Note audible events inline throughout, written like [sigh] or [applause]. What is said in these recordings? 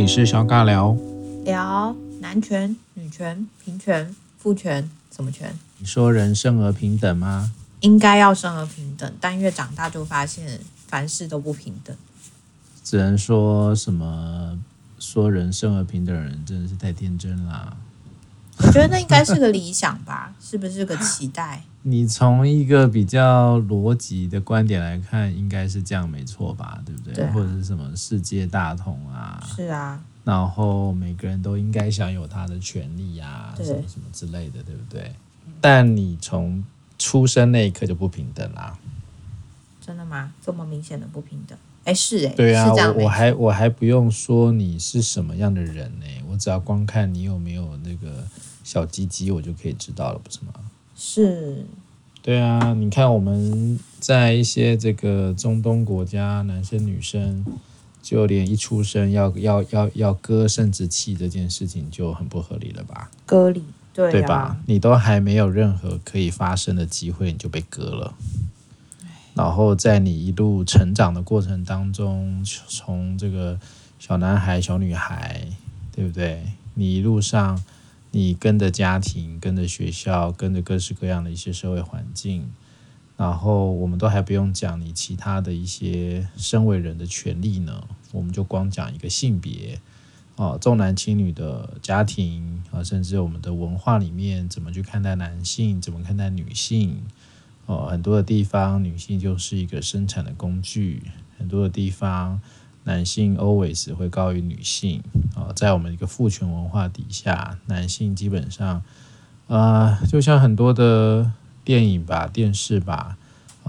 里是小尬聊，聊男权、女权、平权、父权，什么权？你说人生而平等吗？应该要生而平等，但越长大就发现凡事都不平等。只能说什么说人生而平等的人真的是太天真啦。我觉得那应该是个理想吧，[laughs] 是不是个期待？你从一个比较逻辑的观点来看，应该是这样没错吧？对不对？对啊、或者是什么世界大同啊？是啊。然后每个人都应该享有他的权利呀、啊，什么什么之类的，对不对？但你从出生那一刻就不平等啦。真的吗？这么明显的不平等？哎，是哎。对啊，我还我还不用说你是什么样的人呢，我只要光看你有没有那个。小鸡鸡，我就可以知道了，不是吗？是，对啊，你看我们在一些这个中东国家，男生女生就连一出生要要要要割生殖器这件事情就很不合理了吧？割礼，对啊，对吧？你都还没有任何可以发生的机会，你就被割了。然后在你一路成长的过程当中，从这个小男孩、小女孩，对不对？你一路上。你跟着家庭，跟着学校，跟着各式各样的一些社会环境，然后我们都还不用讲你其他的一些身为人的权利呢，我们就光讲一个性别，哦，重男轻女的家庭啊，甚至我们的文化里面怎么去看待男性，怎么看待女性，哦，很多的地方女性就是一个生产的工具，很多的地方。男性 always 会高于女性啊，在我们一个父权文化底下，男性基本上，呃，就像很多的电影吧、电视吧。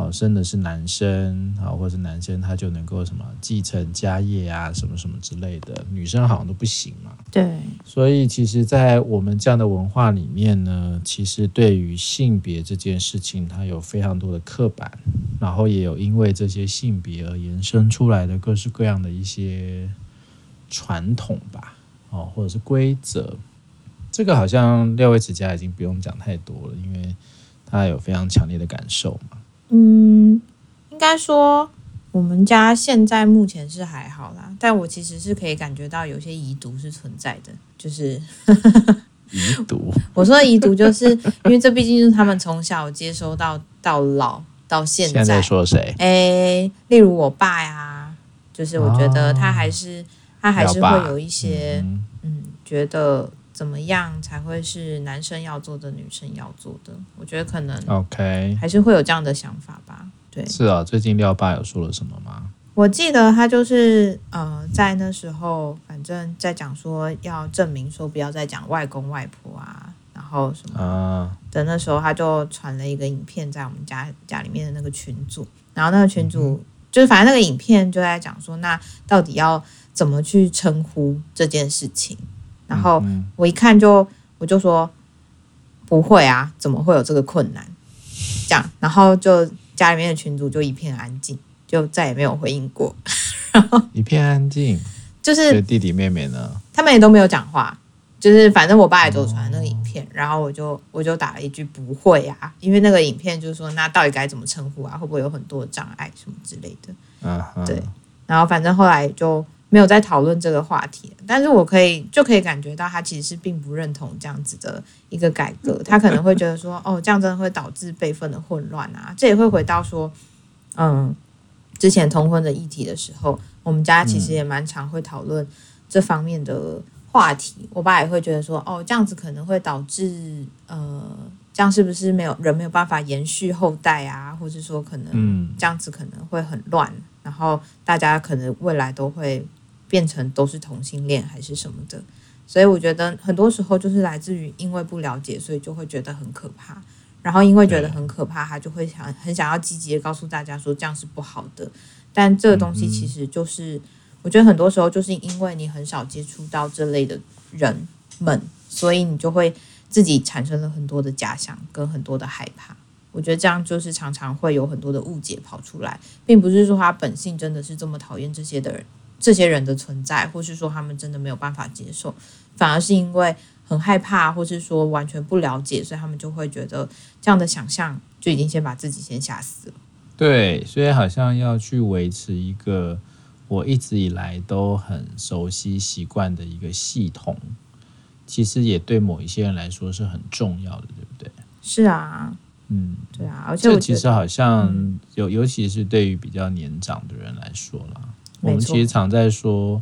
哦，生的是男生啊，或者是男生他就能够什么继承家业啊，什么什么之类的，女生好像都不行嘛。对。所以其实，在我们这样的文化里面呢，其实对于性别这件事情，它有非常多的刻板，然后也有因为这些性别而延伸出来的各式各样的一些传统吧，哦，或者是规则。这个好像廖威慈家已经不用讲太多了，因为他有非常强烈的感受嘛。嗯，应该说我们家现在目前是还好啦，但我其实是可以感觉到有些遗毒是存在的，就是遗毒。[laughs] 我说的遗毒，就是因为这毕竟是他们从小接收到到老到现在。现在说谁？诶，例如我爸呀，就是我觉得他还是、哦、他还是会有一些嗯，嗯，觉得。怎么样才会是男生要做的，女生要做的？我觉得可能 OK，还是会有这样的想法吧。对，是啊。最近廖爸有说了什么吗？我记得他就是呃，在那时候，反正在讲说要证明说不要再讲外公外婆啊，然后什么啊的那时候，他就传了一个影片在我们家家里面的那个群组，然后那个群组、嗯、就是反正那个影片就在讲说，那到底要怎么去称呼这件事情？然后我一看就我就说不会啊，怎么会有这个困难？这样，然后就家里面的群主就一片安静，就再也没有回应过。[laughs] 然后一片安静，就是弟弟妹妹呢，他们也都没有讲话，就是反正我爸也都传那个影片，然后我就我就打了一句不会啊，因为那个影片就是说那到底该怎么称呼啊？会不会有很多障碍什么之类的？嗯，对。然后反正后来就。没有在讨论这个话题，但是我可以就可以感觉到他其实是并不认同这样子的一个改革，[laughs] 他可能会觉得说，哦，这样真的会导致辈分的混乱啊。这也会回到说，嗯，之前通婚的议题的时候，我们家其实也蛮常会讨论这方面的话题。我爸也会觉得说，哦，这样子可能会导致，呃，这样是不是没有人没有办法延续后代啊？或者说可能，这样子可能会很乱，然后大家可能未来都会。变成都是同性恋还是什么的，所以我觉得很多时候就是来自于因为不了解，所以就会觉得很可怕。然后因为觉得很可怕，他就会想很想要积极的告诉大家说这样是不好的。但这个东西其实就是，我觉得很多时候就是因为你很少接触到这类的人们，所以你就会自己产生了很多的假想跟很多的害怕。我觉得这样就是常常会有很多的误解跑出来，并不是说他本性真的是这么讨厌这些的人。这些人的存在，或是说他们真的没有办法接受，反而是因为很害怕，或是说完全不了解，所以他们就会觉得这样的想象就已经先把自己先吓死了。对，所以好像要去维持一个我一直以来都很熟悉习惯的一个系统，其实也对某一些人来说是很重要的，对不对？是啊，嗯，对啊，而且其实好像尤尤其是对于比较年长的人来说啦，我们其实常在说，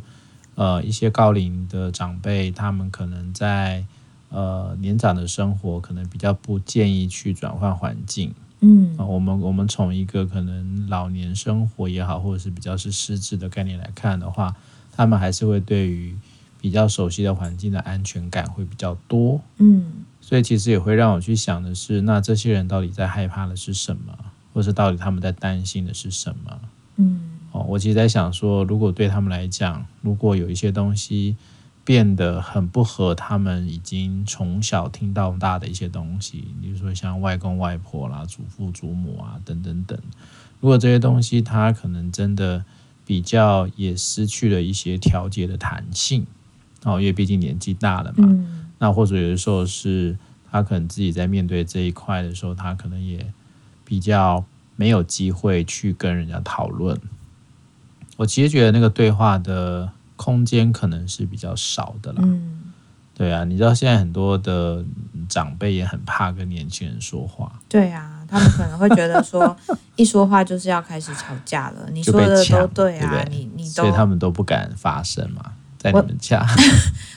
呃，一些高龄的长辈，他们可能在呃年长的生活，可能比较不建议去转换环境。嗯，我们我们从一个可能老年生活也好，或者是比较是失智的概念来看的话，他们还是会对于比较熟悉的环境的安全感会比较多。嗯，所以其实也会让我去想的是，那这些人到底在害怕的是什么，或是到底他们在担心的是什么？嗯，哦，我其实在想说，如果对他们来讲，如果有一些东西。变得很不合他们已经从小听到大的一些东西，比如说像外公外婆啦、祖父祖母啊等等等。如果这些东西他可能真的比较也失去了一些调节的弹性，哦，因为毕竟年纪大了嘛。嗯。那或者有的时候是他可能自己在面对这一块的时候，他可能也比较没有机会去跟人家讨论。我其实觉得那个对话的。空间可能是比较少的啦，嗯，对啊，你知道现在很多的长辈也很怕跟年轻人说话，对啊，他们可能会觉得说一说话就是要开始吵架了，你说的都对啊，对对你你都，所以他们都不敢发声嘛，在你们家，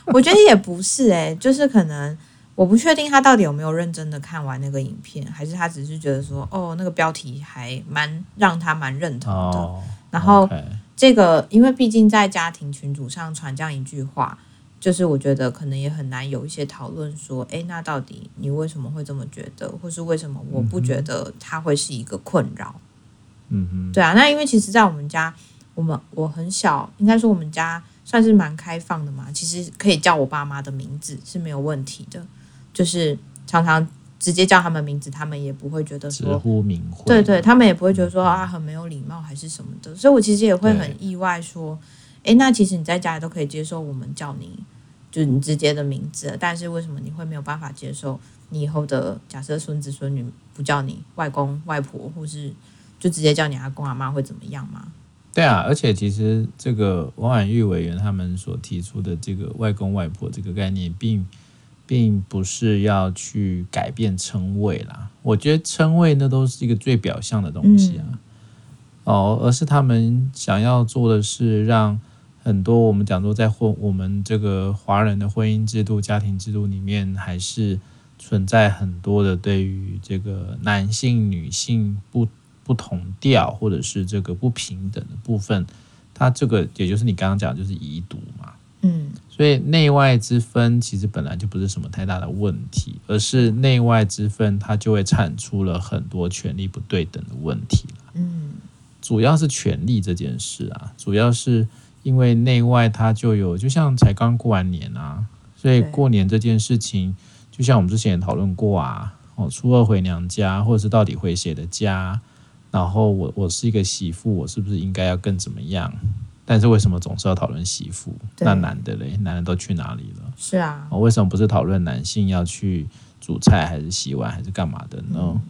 我，[laughs] 我觉得也不是哎、欸，就是可能我不确定他到底有没有认真的看完那个影片，还是他只是觉得说哦那个标题还蛮让他蛮认同的，哦、然后。这个，因为毕竟在家庭群组上传这样一句话，就是我觉得可能也很难有一些讨论说，诶，那到底你为什么会这么觉得，或是为什么我不觉得它会是一个困扰？嗯哼，对啊，那因为其实，在我们家，我们我很小，应该说我们家算是蛮开放的嘛，其实可以叫我爸妈的名字是没有问题的，就是常常。直接叫他们名字，他们也不会觉得说直呼名讳。对对，他们也不会觉得说啊很没有礼貌还是什么的。所以我其实也会很意外说，诶，那其实你在家里都可以接受我们叫你就是你直接的名字，但是为什么你会没有办法接受你以后的假设孙子孙女不叫你外公外婆，或是就直接叫你阿公阿妈会怎么样吗？对啊，而且其实这个王婉玉委员他们所提出的这个外公外婆这个概念，并。并不是要去改变称谓啦，我觉得称谓那都是一个最表象的东西啊，哦，而是他们想要做的是让很多我们讲说在婚我们这个华人的婚姻制度、家庭制度里面，还是存在很多的对于这个男性、女性不不同调或者是这个不平等的部分，它这个也就是你刚刚讲的就是遗毒嘛，嗯。所以内外之分其实本来就不是什么太大的问题，而是内外之分它就会产出了很多权力不对等的问题。嗯，主要是权力这件事啊，主要是因为内外它就有，就像才刚过完年啊，所以过年这件事情，就像我们之前也讨论过啊，哦，初二回娘家，或者是到底回谁的家，然后我我是一个媳妇，我是不是应该要更怎么样？但是为什么总是要讨论媳妇？那男的嘞？男的都去哪里了？是啊，为什么不是讨论男性要去煮菜，还是洗碗，还是干嘛的呢？嗯。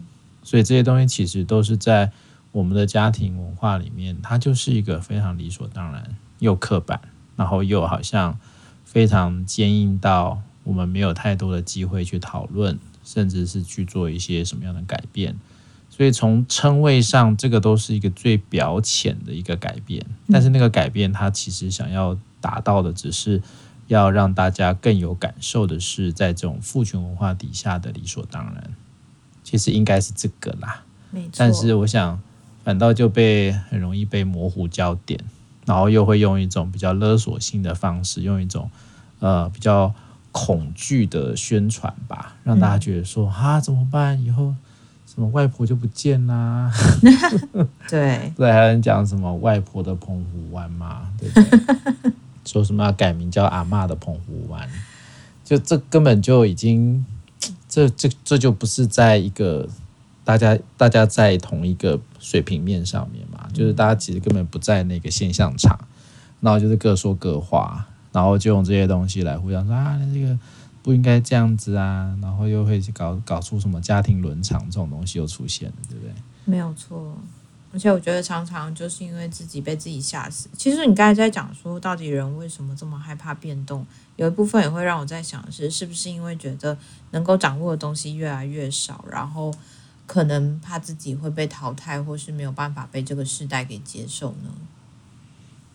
所以这些东西其实都是在我们的家庭文化里面，它就是一个非常理所当然又刻板，然后又好像非常坚硬到我们没有太多的机会去讨论，甚至是去做一些什么样的改变。所以从称谓上，这个都是一个最表浅的一个改变，但是那个改变，它其实想要达到的，只是要让大家更有感受的是，在这种父权文化底下的理所当然，其实应该是这个啦。但是我想，反倒就被很容易被模糊焦点，然后又会用一种比较勒索性的方式，用一种呃比较恐惧的宣传吧，让大家觉得说啊怎么办？以后。什么外婆就不见啦、啊？[laughs] 对 [laughs] 对，还有人讲什么外婆的澎湖湾嘛？对不对？[laughs] 说什么要改名叫阿嬷的澎湖湾？就这根本就已经，这这这就不是在一个大家大家在同一个水平面上面嘛？就是大家其实根本不在那个现象场，然后就是各说各话，然后就用这些东西来互相说啊，那这个。不应该这样子啊，然后又会去搞搞出什么家庭伦常这种东西又出现了，对不对？没有错。而且我觉得常常就是因为自己被自己吓死。其实你刚才在讲说，到底人为什么这么害怕变动？有一部分也会让我在想的是，是不是因为觉得能够掌握的东西越来越少，然后可能怕自己会被淘汰，或是没有办法被这个时代给接受呢？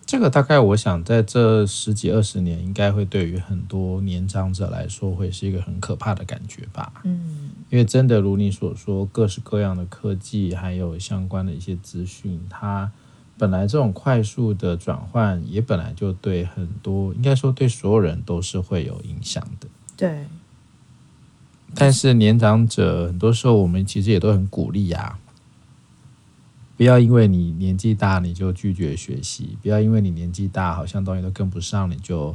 这个大概我想，在这十几二十年，应该会对于很多年长者来说，会是一个很可怕的感觉吧。嗯，因为真的如你所说，各式各样的科技，还有相关的一些资讯，它本来这种快速的转换，也本来就对很多，应该说对所有人都是会有影响的。对。但是年长者，很多时候我们其实也都很鼓励啊。不要因为你年纪大你就拒绝学习，不要因为你年纪大好像东西都跟不上你就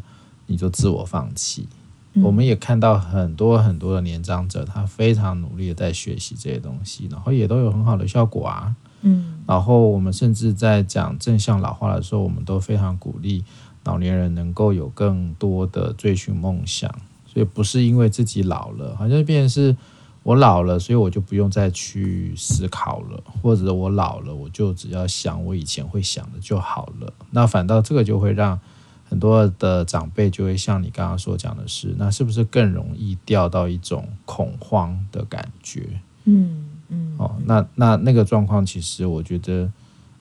你就自我放弃。嗯。我们也看到很多很多的年长者，他非常努力的在学习这些东西，然后也都有很好的效果啊。嗯，然后我们甚至在讲正向老化的时候，我们都非常鼓励老年人能够有更多的追寻梦想，所以不是因为自己老了，好像变成是。我老了，所以我就不用再去思考了，或者我老了，我就只要想我以前会想的就好了。那反倒这个就会让很多的长辈就会像你刚刚所讲的是，那是不是更容易掉到一种恐慌的感觉？嗯嗯。哦，那那那个状况，其实我觉得，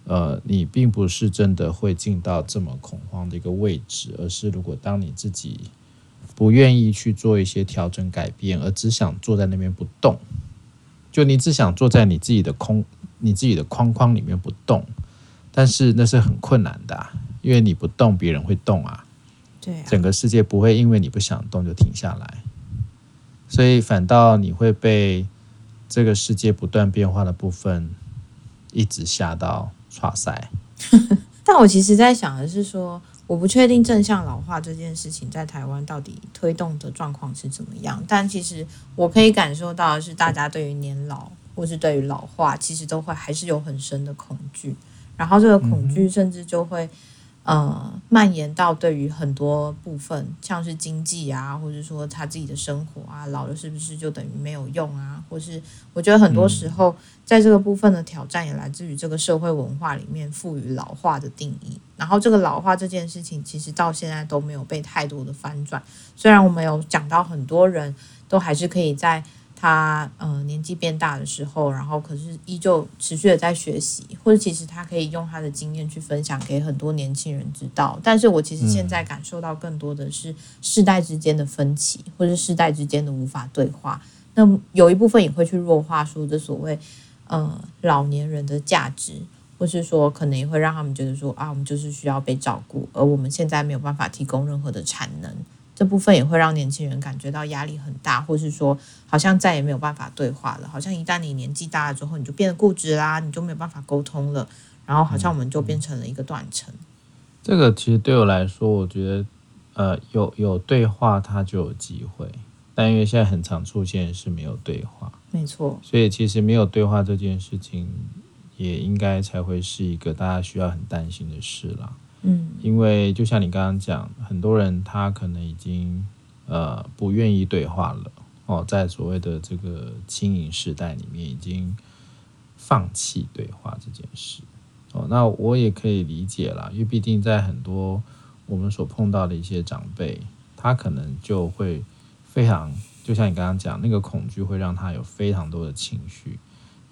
呃，你并不是真的会进到这么恐慌的一个位置，而是如果当你自己。不愿意去做一些调整改变，而只想坐在那边不动，就你只想坐在你自己的空、你自己的框框里面不动，但是那是很困难的啊，因为你不动，别人会动啊。对啊，整个世界不会因为你不想动就停下来，所以反倒你会被这个世界不断变化的部分一直吓到剉赛。[laughs] 但我其实在想的是说。我不确定正向老化这件事情在台湾到底推动的状况是怎么样，但其实我可以感受到的是，大家对于年老或是对于老化，其实都会还是有很深的恐惧，然后这个恐惧甚至就会。呃，蔓延到对于很多部分，像是经济啊，或者说他自己的生活啊，老了是不是就等于没有用啊？或是我觉得很多时候，在这个部分的挑战也来自于这个社会文化里面赋予老化的定义。然后这个老化这件事情，其实到现在都没有被太多的翻转。虽然我们有讲到很多人都还是可以在。他呃年纪变大的时候，然后可是依旧持续的在学习，或者其实他可以用他的经验去分享给很多年轻人知道。但是我其实现在感受到更多的是世代之间的分歧，或者世代之间的无法对话。那有一部分也会去弱化说这所谓呃老年人的价值，或是说可能也会让他们觉得说啊，我们就是需要被照顾，而我们现在没有办法提供任何的产能。这部分也会让年轻人感觉到压力很大，或是说好像再也没有办法对话了。好像一旦你年纪大了之后，你就变得固执啦，你就没有办法沟通了。然后好像我们就变成了一个断层。这个其实对我来说，我觉得呃有有对话，它就有机会。但因为现在很常出现是没有对话，没错。所以其实没有对话这件事情，也应该才会是一个大家需要很担心的事了。因为就像你刚刚讲，很多人他可能已经呃不愿意对话了哦，在所谓的这个轻盈时代里面，已经放弃对话这件事哦。那我也可以理解啦，因为毕竟在很多我们所碰到的一些长辈，他可能就会非常，就像你刚刚讲，那个恐惧会让他有非常多的情绪。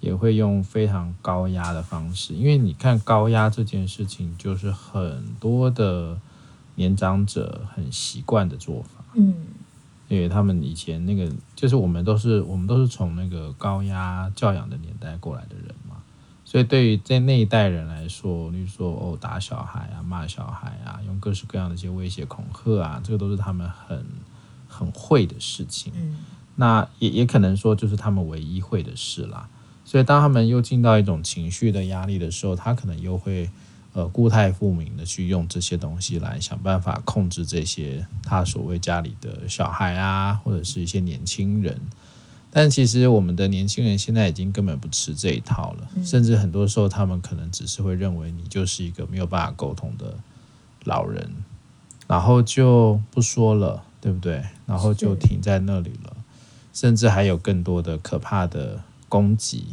也会用非常高压的方式，因为你看高压这件事情，就是很多的年长者很习惯的做法。嗯，因为他们以前那个，就是我们都是我们都是从那个高压教养的年代过来的人嘛，所以对于在那一代人来说，例如说哦打小孩啊、骂小孩啊、用各式各样的一些威胁恐吓啊，这个都是他们很很会的事情。嗯，那也也可能说就是他们唯一会的事啦。所以，当他们又进到一种情绪的压力的时候，他可能又会呃固态复明的去用这些东西来想办法控制这些他所谓家里的小孩啊，或者是一些年轻人。但其实我们的年轻人现在已经根本不吃这一套了，甚至很多时候他们可能只是会认为你就是一个没有办法沟通的老人，然后就不说了，对不对？然后就停在那里了，甚至还有更多的可怕的。攻击，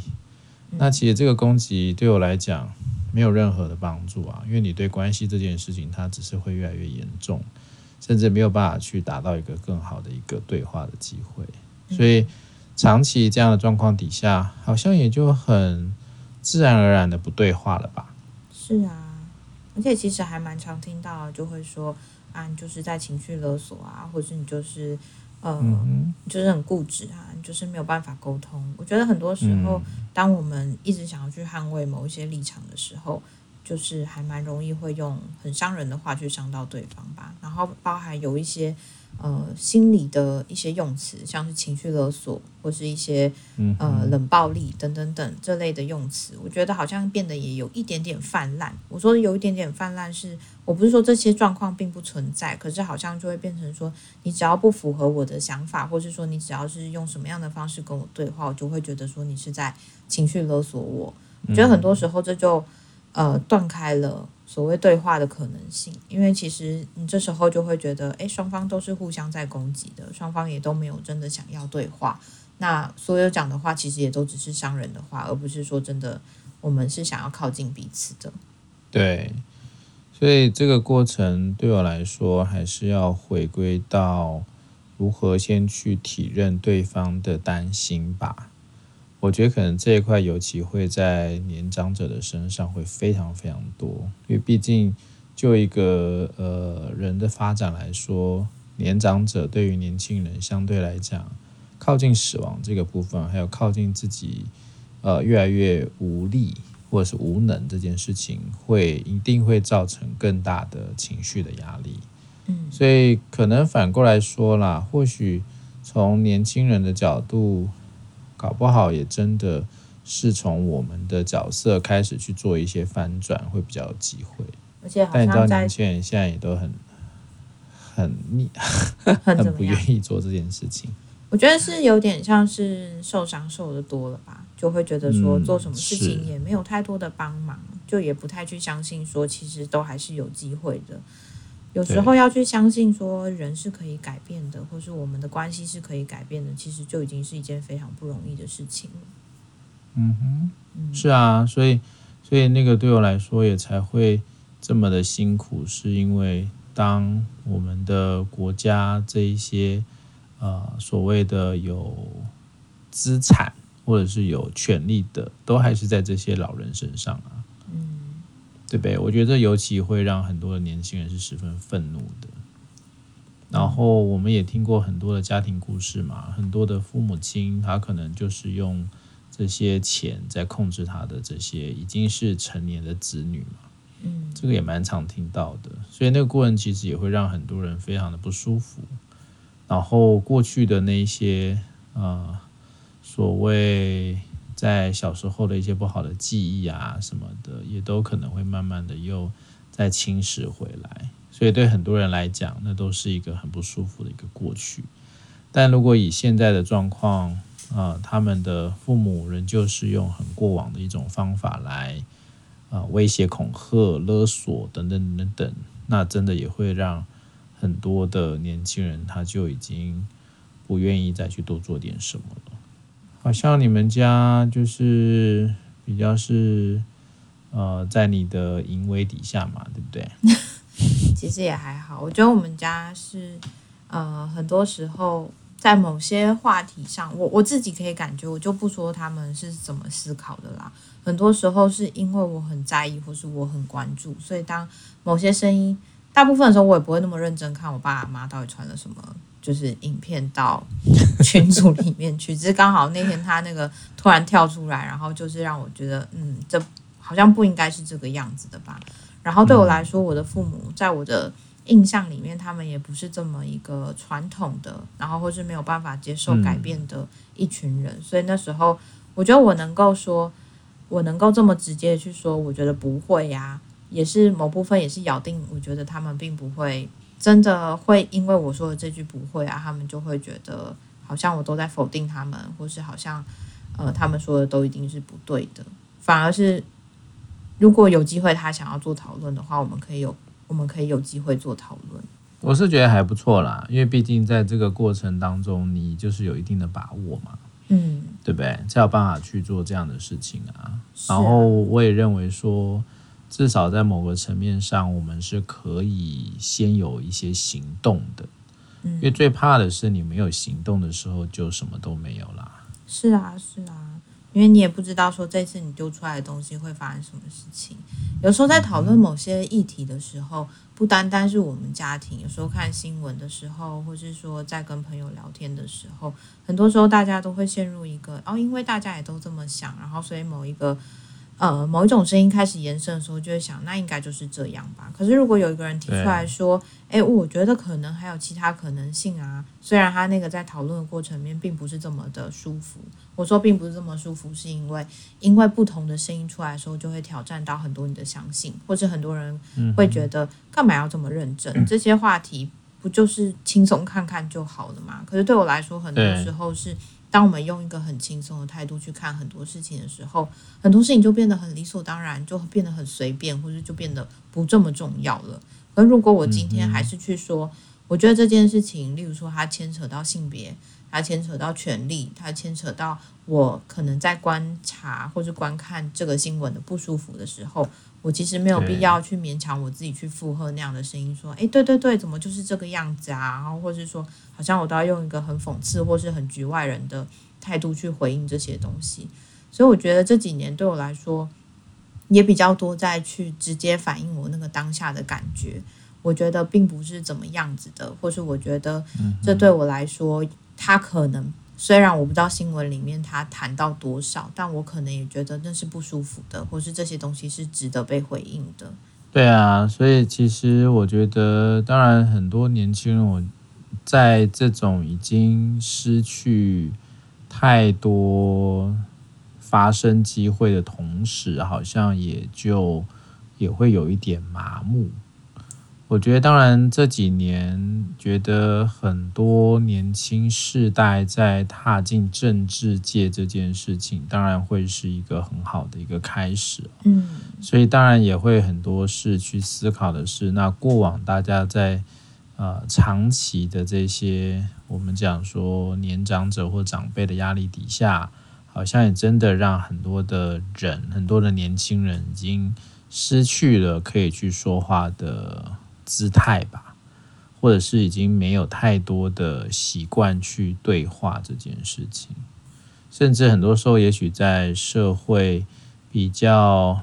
那其实这个攻击对我来讲没有任何的帮助啊，因为你对关系这件事情，它只是会越来越严重，甚至没有办法去达到一个更好的一个对话的机会。所以长期这样的状况底下，好像也就很自然而然的不对话了吧？是啊，而且其实还蛮常听到，就会说啊，你就是在情绪勒索啊，或者是你就是。呃，嗯、就是很固执啊，就是没有办法沟通。我觉得很多时候，当我们一直想要去捍卫某一些立场的时候，就是还蛮容易会用很伤人的话去伤到对方吧。然后包含有一些。呃，心理的一些用词，像是情绪勒索，或是一些呃冷暴力等等等这类的用词，我觉得好像变得也有一点点泛滥。我说的有一点点泛滥，是我不是说这些状况并不存在，可是好像就会变成说，你只要不符合我的想法，或是说你只要是用什么样的方式跟我对话，我就会觉得说你是在情绪勒索我。我觉得很多时候这就呃断开了。所谓对话的可能性，因为其实你这时候就会觉得，哎，双方都是互相在攻击的，双方也都没有真的想要对话。那所有讲的话，其实也都只是伤人的话，而不是说真的我们是想要靠近彼此的。对，所以这个过程对我来说，还是要回归到如何先去体认对方的担心吧。我觉得可能这一块尤其会在年长者的身上会非常非常多，因为毕竟就一个呃人的发展来说，年长者对于年轻人相对来讲，靠近死亡这个部分，还有靠近自己呃越来越无力或者是无能这件事情，会一定会造成更大的情绪的压力。嗯，所以可能反过来说啦，或许从年轻人的角度。搞不好也真的是从我们的角色开始去做一些翻转，会比较有机会。而且，但你知道年轻人现在也都很 [laughs] 很腻，[laughs] 很不愿意做这件事情。我觉得是有点像是受伤受的多了吧，就会觉得说做什么事情也没有太多的帮忙，嗯、就也不太去相信说其实都还是有机会的。有时候要去相信说人是可以改变的，或是我们的关系是可以改变的，其实就已经是一件非常不容易的事情了。嗯哼，是啊，所以所以那个对我来说也才会这么的辛苦，是因为当我们的国家这一些呃所谓的有资产或者是有权利的，都还是在这些老人身上啊。对不对？我觉得尤其会让很多的年轻人是十分愤怒的。然后我们也听过很多的家庭故事嘛，很多的父母亲他可能就是用这些钱在控制他的这些已经是成年的子女嘛。嗯，这个也蛮常听到的。所以那个过程其实也会让很多人非常的不舒服。然后过去的那些呃所谓。在小时候的一些不好的记忆啊什么的，也都可能会慢慢的又再侵蚀回来，所以对很多人来讲，那都是一个很不舒服的一个过去。但如果以现在的状况，啊、呃，他们的父母仍旧是用很过往的一种方法来，啊、呃，威胁、恐吓、勒索等等等等，那真的也会让很多的年轻人他就已经不愿意再去多做点什么了。好像你们家就是比较是呃，在你的淫威底下嘛，对不对？[laughs] 其实也还好，我觉得我们家是呃，很多时候在某些话题上，我我自己可以感觉，我就不说他们是怎么思考的啦。很多时候是因为我很在意，或是我很关注，所以当某些声音，大部分的时候我也不会那么认真看我爸妈到底传了什么。就是影片到 [laughs] 群组里面去，只是刚好那天他那个突然跳出来，然后就是让我觉得，嗯，这好像不应该是这个样子的吧。然后对我来说，我的父母在我的印象里面，他们也不是这么一个传统的，然后或是没有办法接受改变的一群人。所以那时候，我觉得我能够说，我能够这么直接的去说，我觉得不会呀，也是某部分也是咬定，我觉得他们并不会。真的会因为我说的这句不会啊，他们就会觉得好像我都在否定他们，或是好像呃他们说的都一定是不对的。反而是如果有机会他想要做讨论的话，我们可以有我们可以有机会做讨论。我是觉得还不错啦，因为毕竟在这个过程当中，你就是有一定的把握嘛。嗯，对不对？才有办法去做这样的事情啊。然后我也认为说，至少在某个层面上，我们是可以先有一些行动的。嗯，因为最怕的是你没有行动的时候，就什么都没有啦。是啊，是啊。因为你也不知道说这次你丢出来的东西会发生什么事情。有时候在讨论某些议题的时候，不单单是我们家庭，有时候看新闻的时候，或是说在跟朋友聊天的时候，很多时候大家都会陷入一个哦，因为大家也都这么想，然后所以某一个。呃，某一种声音开始延伸的时候，就会想，那应该就是这样吧。可是如果有一个人提出来说，哎，我觉得可能还有其他可能性啊。虽然他那个在讨论的过程里面并不是这么的舒服，我说并不是这么舒服，是因为因为不同的声音出来的时候，就会挑战到很多你的相信，或者很多人会觉得干嘛要这么认真？这些话题不就是轻松看看就好了嘛？可是对我来说，很多时候是。当我们用一个很轻松的态度去看很多事情的时候，很多事情就变得很理所当然，就变得很随便，或者就变得不这么重要了。而如果我今天还是去说，我觉得这件事情，例如说它牵扯到性别，它牵扯到权利，它牵扯到我可能在观察或是观看这个新闻的不舒服的时候。我其实没有必要去勉强我自己去附和那样的声音，说，哎，对对对，怎么就是这个样子啊？然后或是说，好像我都要用一个很讽刺或是很局外人的态度去回应这些东西。所以我觉得这几年对我来说，也比较多在去直接反映我那个当下的感觉。我觉得并不是怎么样子的，或是我觉得这对我来说，他可能。虽然我不知道新闻里面他谈到多少，但我可能也觉得那是不舒服的，或是这些东西是值得被回应的。对啊，所以其实我觉得，当然很多年轻人，我在这种已经失去太多发声机会的同时，好像也就也会有一点麻木。我觉得，当然这几年，觉得很多年轻世代在踏进政治界这件事情，当然会是一个很好的一个开始。嗯，所以当然也会很多事去思考的是，那过往大家在呃长期的这些我们讲说年长者或长辈的压力底下，好像也真的让很多的人，很多的年轻人已经失去了可以去说话的。姿态吧，或者是已经没有太多的习惯去对话这件事情，甚至很多时候，也许在社会比较，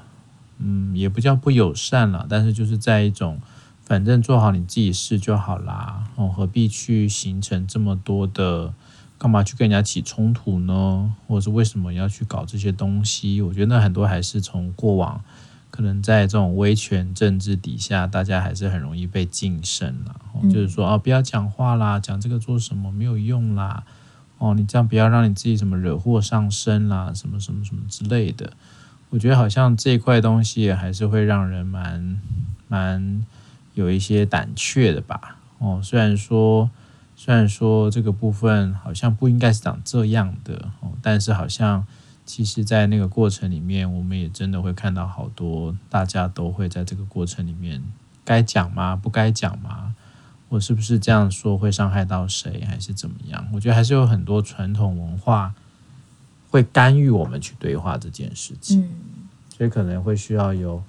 嗯，也不叫不友善了，但是就是在一种，反正做好你自己事就好啦，哦，何必去形成这么多的，干嘛去跟人家起冲突呢？或者是为什么要去搞这些东西？我觉得那很多还是从过往。可能在这种威权政治底下，大家还是很容易被晋升了。就是说，哦，不要讲话啦，讲这个做什么没有用啦。哦，你这样不要让你自己什么惹祸上身啦，什么什么什么之类的。我觉得好像这一块东西还是会让人蛮蛮有一些胆怯的吧。哦，虽然说虽然说这个部分好像不应该是长这样的，哦，但是好像。其实，在那个过程里面，我们也真的会看到好多，大家都会在这个过程里面，该讲吗？不该讲吗？我是不是这样说会伤害到谁，还是怎么样？我觉得还是有很多传统文化会干预我们去对话这件事情，嗯，所以可能会需要有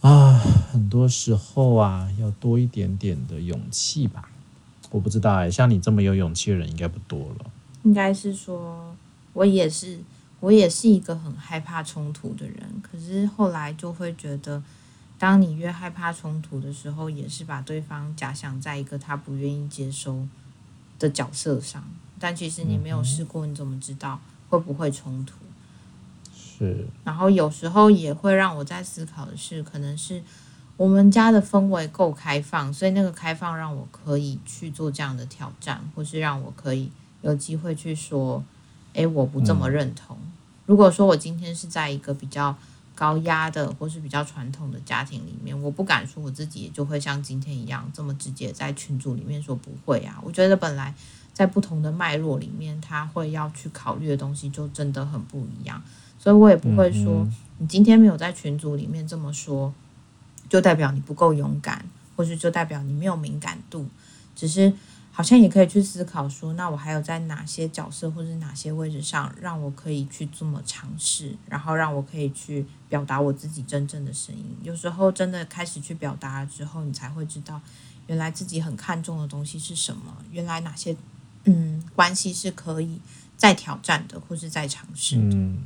啊，很多时候啊，要多一点点的勇气吧。我不知道哎，像你这么有勇气的人应该不多了。应该是说。我也是，我也是一个很害怕冲突的人。可是后来就会觉得，当你越害怕冲突的时候，也是把对方假想在一个他不愿意接收的角色上。但其实你没有试过，你怎么知道会不会冲突？是。然后有时候也会让我在思考的是，可能是我们家的氛围够开放，所以那个开放让我可以去做这样的挑战，或是让我可以有机会去说。诶，我不这么认同。如果说我今天是在一个比较高压的，或是比较传统的家庭里面，我不敢说我自己也就会像今天一样这么直接在群组里面说不会啊。我觉得本来在不同的脉络里面，他会要去考虑的东西就真的很不一样，所以我也不会说你今天没有在群组里面这么说，就代表你不够勇敢，或是就代表你没有敏感度，只是。好像也可以去思考说，那我还有在哪些角色或者哪些位置上，让我可以去这么尝试，然后让我可以去表达我自己真正的声音。有时候真的开始去表达了之后，你才会知道，原来自己很看重的东西是什么，原来哪些嗯关系是可以再挑战的，或是再尝试。嗯，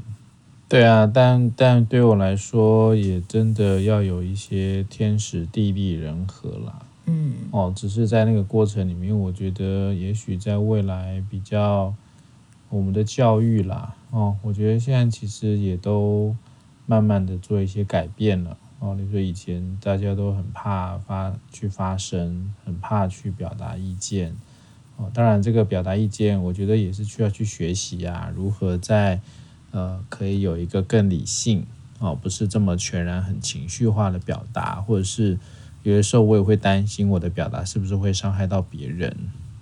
对啊，但但对我来说，也真的要有一些天时地利人和啦。嗯，哦，只是在那个过程里面，我觉得也许在未来比较我们的教育啦，哦，我觉得现在其实也都慢慢的做一些改变了。哦，你说以前大家都很怕发去发声，很怕去表达意见。哦，当然这个表达意见，我觉得也是需要去学习啊，如何在呃可以有一个更理性哦，不是这么全然很情绪化的表达，或者是。有的时候我也会担心我的表达是不是会伤害到别人，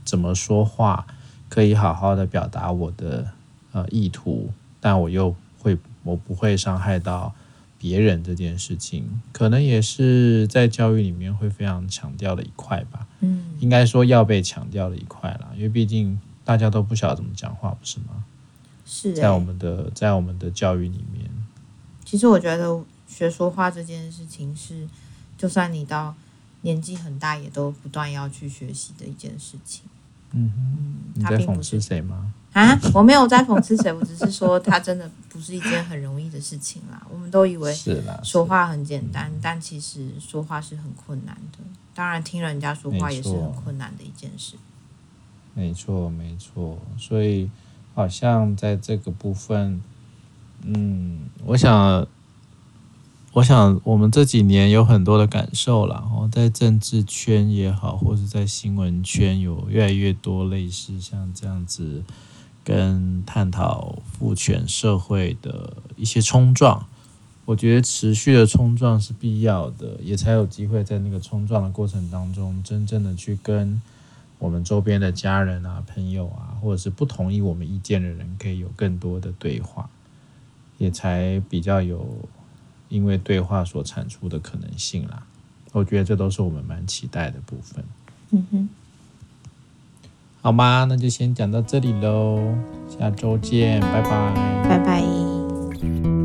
怎么说话可以好好的表达我的呃意图，但我又会我不会伤害到别人这件事情，可能也是在教育里面会非常强调的一块吧。嗯，应该说要被强调的一块啦，因为毕竟大家都不晓得怎么讲话，不是吗？是、欸，在我们的在我们的教育里面，其实我觉得学说话这件事情是。就算你到年纪很大，也都不断要去学习的一件事情。嗯哼，你在讽刺谁吗？啊，我没有在讽刺谁，我只是说他真的不是一件很容易的事情啦。我们都以为说话很简单，但其实说话是很困难的。当然，听人家说话也是很困难的一件事。没错，没错。所以好像在这个部分，嗯，我想。我想，我们这几年有很多的感受了，然后在政治圈也好，或是在新闻圈，有越来越多类似像这样子跟探讨父权社会的一些冲撞。我觉得持续的冲撞是必要的，也才有机会在那个冲撞的过程当中，真正的去跟我们周边的家人啊、朋友啊，或者是不同意我们意见的人，可以有更多的对话，也才比较有。因为对话所产出的可能性啦，我觉得这都是我们蛮期待的部分。嗯哼，好吗？那就先讲到这里喽，下周见，拜拜，拜拜。